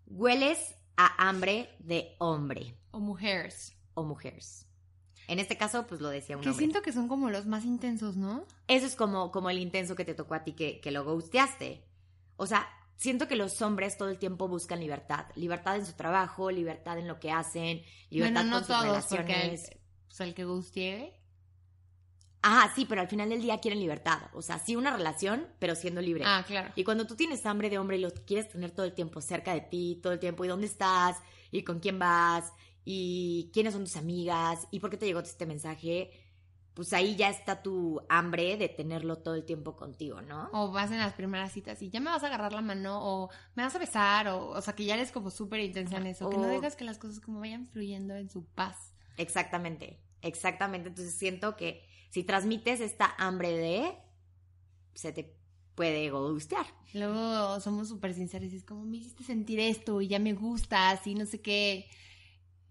Hueles a hambre de hombre O mujeres. o mujeres. En este caso, pues lo decía un Que hombre. siento que son como los más intensos, ¿no? Eso es como, como el intenso que te tocó a ti que, que lo gusteaste. O sea, siento que los hombres todo el tiempo buscan libertad. Libertad en su trabajo, libertad en lo que hacen, libertad bueno, no con sus todos, porque el, relaciones. pues el que guste. Ah, sí, pero al final del día quieren libertad. O sea, sí una relación, pero siendo libre. Ah, claro. Y cuando tú tienes hambre de hombre y lo quieres tener todo el tiempo cerca de ti, todo el tiempo, y dónde estás, y con quién vas, y quiénes son tus amigas, y por qué te llegó este mensaje, pues ahí ya está tu hambre de tenerlo todo el tiempo contigo, ¿no? O vas en las primeras citas y ya me vas a agarrar la mano, o me vas a besar, o, o sea, que ya eres como súper intensa en eso. Que no O- dejas que las cosas como vayan fluyendo en su paz. Exactamente, exactamente. Entonces siento que si transmites esta hambre de, se te puede gustear. Luego somos súper sinceros y es como, me hiciste sentir esto y ya me gustas y no sé qué.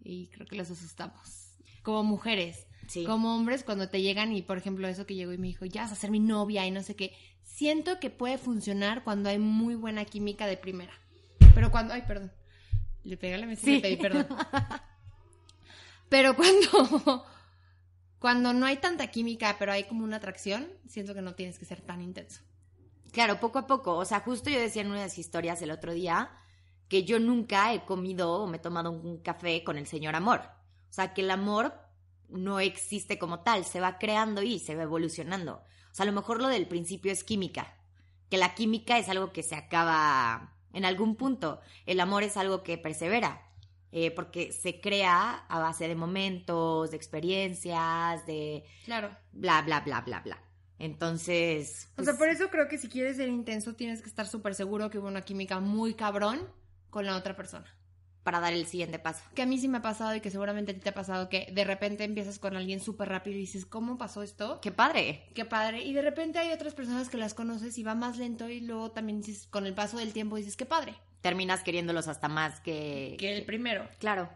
Y creo que los asustamos. Como mujeres. Sí. Como hombres, cuando te llegan y, por ejemplo, eso que llegó y me dijo, ya vas a ser mi novia y no sé qué. Siento que puede funcionar cuando hay muy buena química de primera. Pero cuando, ay, perdón. Le pegué la mesa y le pedí perdón. Pero cuando, cuando no hay tanta química, pero hay como una atracción, siento que no tienes que ser tan intenso. Claro, poco a poco. O sea, justo yo decía en una de las historias el otro día que yo nunca he comido o me he tomado un café con el señor amor. O sea, que el amor no existe como tal, se va creando y se va evolucionando. O sea, a lo mejor lo del principio es química, que la química es algo que se acaba en algún punto. El amor es algo que persevera, eh, porque se crea a base de momentos, de experiencias, de Claro. bla, bla, bla, bla, bla. Entonces... O sea, pues, por eso creo que si quieres ser intenso, tienes que estar súper seguro que hubo una química muy cabrón con la otra persona. Para dar el siguiente paso. Que a mí sí me ha pasado y que seguramente a ti te ha pasado que de repente empiezas con alguien súper rápido y dices, ¿cómo pasó esto? ¡Qué padre! Qué padre. Y de repente hay otras personas que las conoces y va más lento y luego también dices, con el paso del tiempo dices, qué padre. Terminas queriéndolos hasta más que... Que el primero. Claro.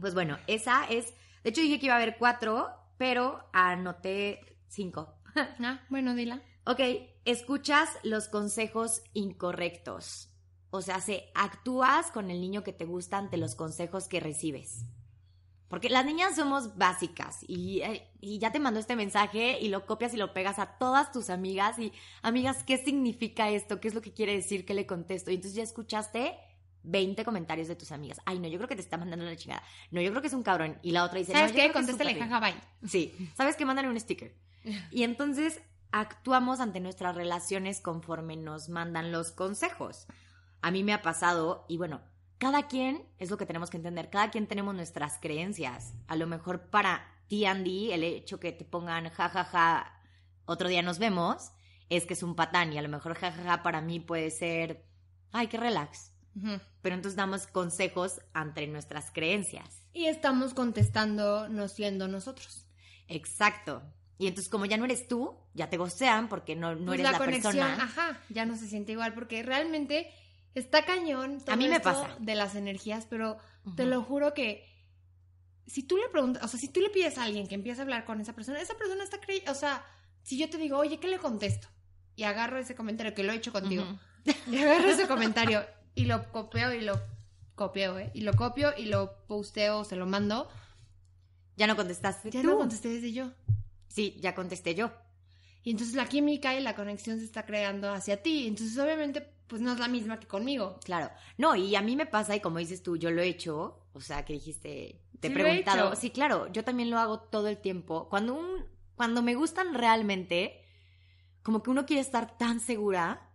Pues bueno, esa es... De hecho dije que iba a haber cuatro, pero anoté cinco. Ah, bueno, dila. Ok, escuchas los consejos incorrectos. O sea, se actúas con el niño que te gusta ante los consejos que recibes. Porque las niñas somos básicas y, eh, y ya te mandó este mensaje y lo copias y lo pegas a todas tus amigas y amigas, ¿qué significa esto? ¿Qué es lo que quiere decir? ¿Qué le contesto? Y entonces ya escuchaste 20 comentarios de tus amigas. Ay, no, yo creo que te está mandando la chingada. No, yo creo que es un cabrón. Y la otra dice, ¿Sabes no, qué? Contéstale, jaja, bye. Sí, ¿sabes qué? Mándale un sticker. Y entonces actuamos ante nuestras relaciones conforme nos mandan los consejos. A mí me ha pasado, y bueno, cada quien, es lo que tenemos que entender, cada quien tenemos nuestras creencias. A lo mejor para ti, Andy, el hecho que te pongan jajaja, otro día nos vemos, es que es un patán. Y a lo mejor jajaja para mí puede ser, ay, qué relax. Ujú. Pero entonces damos consejos ante nuestras creencias. Y estamos contestando no siendo nosotros. Exacto. Y entonces, como ya no eres tú, ya te gocean porque no, no Pues eres la, conexión, persona. ajá, ya no se siente igual porque realmente está cañón todo A mí me esto pasa. de las energías, pero te lo juro que si tú le preguntas, o sea, si tú le pides a alguien que empiece a hablar con esa persona, esa persona está creyendo, o sea, si yo te digo, oye, ¿qué le contesto? Y agarro ese comentario que lo he hecho contigo, y agarro ese comentario y lo copio y lo copio, ¿eh? Y lo copio y lo posteo, se lo mando, Ya no contestaste ya tú. no contesté desde yo. Sí, ya contesté yo. Y entonces la química y la conexión se está creando hacia ti. Entonces, obviamente, pues no es la misma que conmigo. Claro. No, y a mí me pasa, y como dices tú, yo lo he hecho. O sea, que dijiste, te he Sí, lo he preguntado. Sí, claro, yo también lo hago todo el tiempo. Cuando un, cuando me gustan realmente, como que uno quiere estar tan segura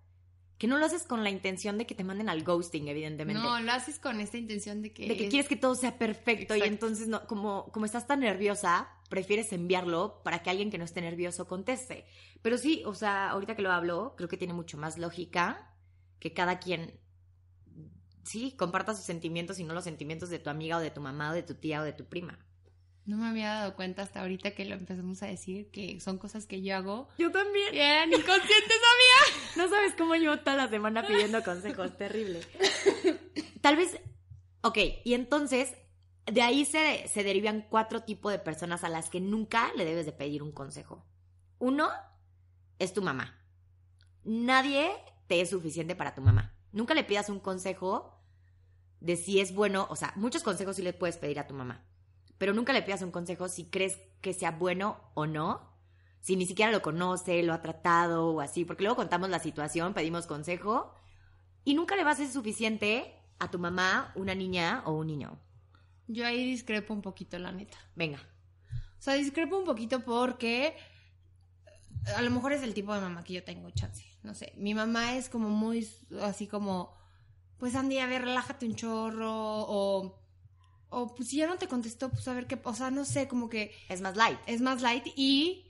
que no lo haces con la intención de que te manden al ghosting, evidentemente. No, lo haces con esta intención de que... de que quieres que todo sea perfecto y entonces no, como, como estás tan nerviosa, prefieres enviarlo para que alguien que no esté nervioso conteste. Pero sí, o sea, ahorita que lo hablo, creo que tiene mucho más lógica que cada quien sí comparta sus sentimientos y no los sentimientos de tu amiga o de tu mamá o de tu tía o de tu prima. No me había dado cuenta hasta ahorita que lo empezamos a decir, que son cosas que yo hago. Yo también. Y eran inconscientes, No sabes cómo llevo toda la semana pidiendo consejos, terrible. Tal vez, ok, y entonces de ahí se, se derivan cuatro tipos de personas a las que nunca le debes de pedir un consejo. Uno es tu mamá. Nadie te es suficiente para tu mamá. Nunca le pidas un consejo de si es bueno, o sea, muchos consejos sí le puedes pedir a tu mamá, pero nunca le pidas un consejo si crees que sea bueno o no, si ni siquiera lo conoce, lo ha tratado o así, porque luego contamos la situación, pedimos consejo y nunca le vas a ser suficiente a tu mamá, una niña o un niño. Yo ahí discrepo un poquito, la neta. Venga. O sea, discrepo un poquito porque a lo mejor es el tipo de mamá que yo tengo, chance. No sé. Mi mamá es como muy así como, pues Andy, a ver, relájate un chorro. O, o pues si ya no te contestó, pues a ver qué. O sea, no sé, como que Es más light. es más light y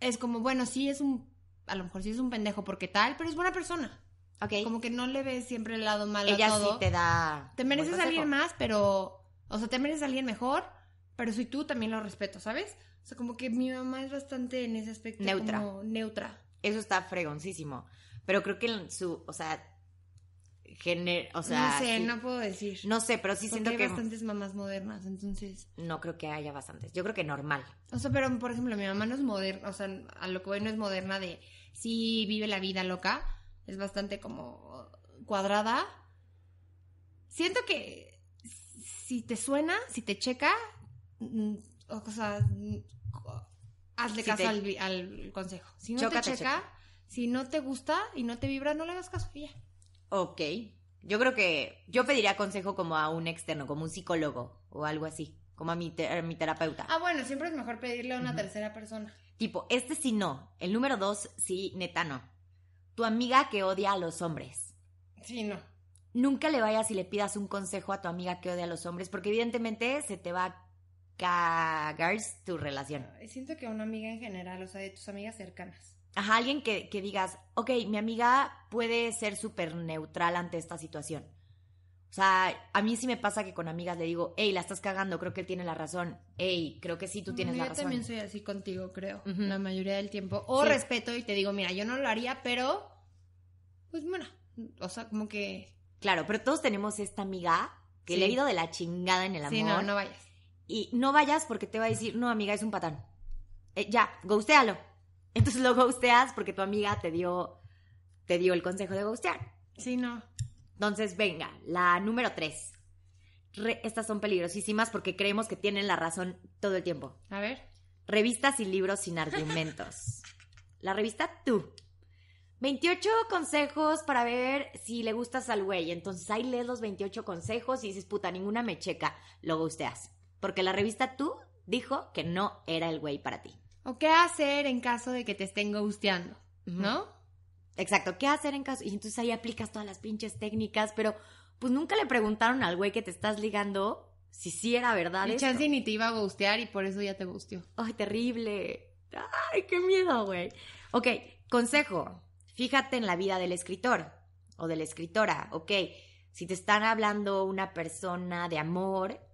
es como, bueno, sí es un. A lo mejor sí es un pendejo porque tal, pero es buena persona. Ok. Como que no le ves siempre el lado malo Ella a todo. sí te da. Te mereces alguien más, pero. O sea, te mereces alguien mejor, pero si tú también lo respeto, ¿sabes? O sea, como que mi mamá es bastante en ese aspecto. Neutra. Como neutra. Eso está fregoncísimo. Pero creo que su, o sea, gener, o sea, no sé, sí- no puedo decir. no sé, pero sí siento hay que bastantes mamás modernas, entonces. no creo que haya bastantes. Yo creo que normal. O sea, pero por ejemplo, mi mamá no es moderna, o sea, a lo que voy no es moderna de sí vive la vida loca, es bastante como cuadrada. Siento que si te suena, si te checa, mm, o sea, hazle Si caso te- al, consejo. Si no te checa, si no te gusta y no te vibra, no le hagas caso ya. Ok. Yo creo que yo pediría consejo como a un externo, como un psicólogo o algo así, como a mi, te- a mi terapeuta. Ah, bueno, siempre es mejor pedirle a una tercera persona. Tipo, este sí no. El número dos, sí, neta no. Tu amiga que odia a los hombres. Sí, no. Nunca le vayas y le pidas un consejo a tu amiga que odia a los hombres, porque evidentemente se te va a cagar tu relación. Siento que una amiga en general, o sea, de tus amigas cercanas. Ajá, alguien que, que digas, ok, mi amiga puede ser súper neutral ante esta situación. O sea, a mí sí me pasa que con amigas le digo, hey, la estás cagando, creo que él tiene la razón. Hey, creo que sí, tú tienes la yo razón. también soy así contigo, creo. La mayoría del tiempo. O Sí. respeto y te digo, mira, yo no lo haría, pero. Pues bueno. O sea, como que. Claro, pero todos tenemos esta amiga que Sí. le ha ido de la chingada en el amor. Sí, no, no vayas. Y no vayas porque te va a decir, no, amiga, es un patán. Eh, ya, ghostealo. Entonces lo ghosteas porque tu amiga te dio, te dio el consejo de ghostear. Sí, no. Entonces, venga, la número tres. Re- estas son peligrosísimas porque creemos que tienen la razón todo el tiempo. A ver. Revistas y libros sin argumentos. la revista Tú. 28 consejos para ver si le gustas al güey. Entonces ahí lees los 28 consejos y dices, puta, ninguna me checa. Lo gusteas. Porque la revista Tú dijo que no era el güey para ti. O qué hacer en caso de que te estén gusteando. ¿no? Exacto, ¿qué hacer en caso? Y entonces ahí aplicas todas las pinches técnicas, pero pues nunca le preguntaron al güey que te estás ligando si sí era verdad. Y chance ni te iba a gustear y por eso ya te gusteó. Ay, terrible. Ay, qué miedo, güey. Ok, consejo. Fíjate en la vida del escritor o de la escritora. Ok, si te están hablando una persona de amor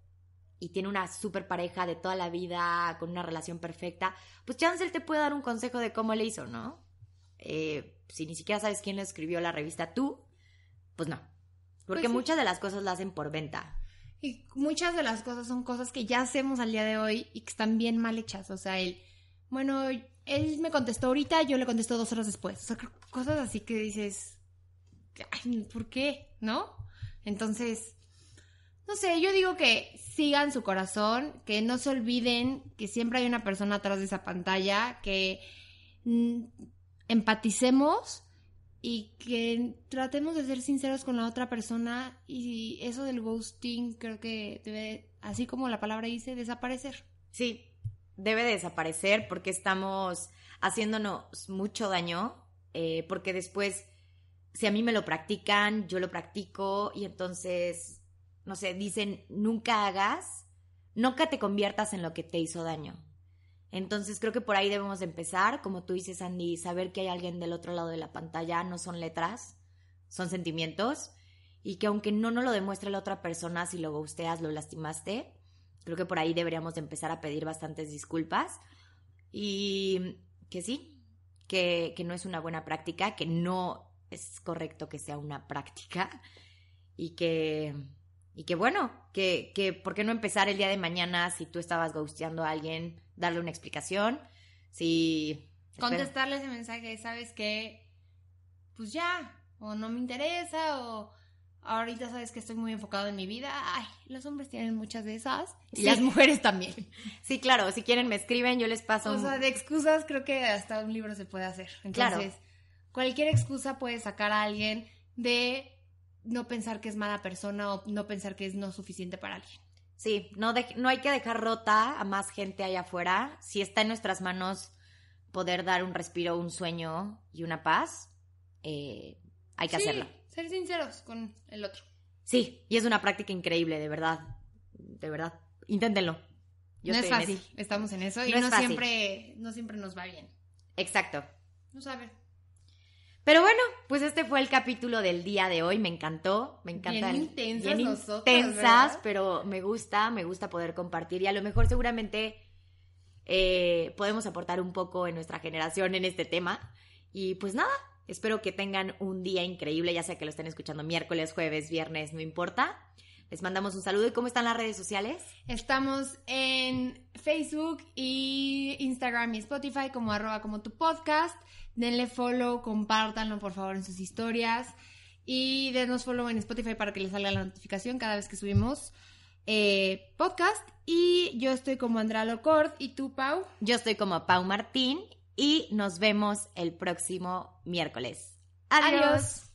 y tiene una super pareja de toda la vida con una relación perfecta, pues chance él te puede dar un consejo de cómo le hizo, ¿no? Eh, si ni siquiera sabes quién le escribió la revista tú, pues no. Porque Pues sí. muchas de las cosas las hacen por venta. Y muchas de las cosas son cosas que ya hacemos al día de hoy y que están bien mal hechas. O sea, él, bueno, él me contestó ahorita, yo le contesto dos horas después. O sea, cosas así que dices, ay, ¿por qué? ¿No? Entonces, no sé, yo digo que sigan su corazón, que no se olviden que siempre hay una persona atrás de esa pantalla, que mm, empaticemos y que tratemos de ser sinceros con la otra persona y eso del ghosting creo que debe, así como la palabra dice, desaparecer. Sí, debe de desaparecer porque estamos haciéndonos mucho daño, eh, porque después, si a mí me lo practican, yo lo practico y entonces, no sé, dicen, nunca hagas, nunca te conviertas en lo que te hizo daño. Entonces creo que por ahí debemos de empezar, como tú dices, Andy, saber que hay alguien del otro lado de la pantalla, no son letras, son sentimientos, y que aunque no nos lo demuestre la otra persona, si lo gusteas, lo lastimaste, creo que por ahí deberíamos de empezar a pedir bastantes disculpas, y que sí, que, que no es una buena práctica, que no es correcto que sea una práctica, y que, y que bueno, que, que ¿por qué no empezar el día de mañana si tú estabas ghosteando a alguien, darle una explicación? Si... Contestarle ese mensaje, ¿sabes qué? Pues ya, o no me interesa, o ahorita sabes que estoy muy enfocado en mi vida. Ay, los hombres tienen muchas de esas. Y Sí. las mujeres también. Sí, claro, si quieren me escriben, yo les paso O un- sea, de excusas creo que hasta un libro se puede hacer. Claro. Entonces, cualquier excusa puede sacar a alguien de no pensar que es mala persona o no pensar que es no suficiente para alguien. Sí, no, dej- no hay que dejar rota a más gente allá afuera. Si está en nuestras manos poder dar un respiro, un sueño y una paz, eh, hay que Sí, hacerlo. Ser sinceros con el otro. Sí, y es una práctica increíble, de verdad. De verdad. Inténtenlo. Yo no es fácil, estamos en eso y No no, siempre no siempre nos va bien. Exacto. No saber. Pero bueno, pues este fue el capítulo del día de hoy. Me encantó, me encanta. Bien intensas bien nosotras, intensas, ¿verdad? pero me gusta, me gusta poder compartir y a lo mejor seguramente eh, podemos aportar un poco en nuestra generación en este tema. Y pues nada, espero que tengan un día increíble, ya sea que lo estén escuchando miércoles, jueves, viernes, no importa. Les mandamos un saludo. ¿Y cómo están las redes sociales? Estamos en Facebook y Instagram y Spotify como arroba como tu podcast. Denle follow, compártanlo por favor en sus historias. Y denos follow en Spotify para que les salga la notificación cada vez que subimos eh, podcast. Y yo estoy como Andrea Locord y tú, Pau. Yo estoy como Pau Martín y nos vemos el próximo miércoles. Adiós. Adiós.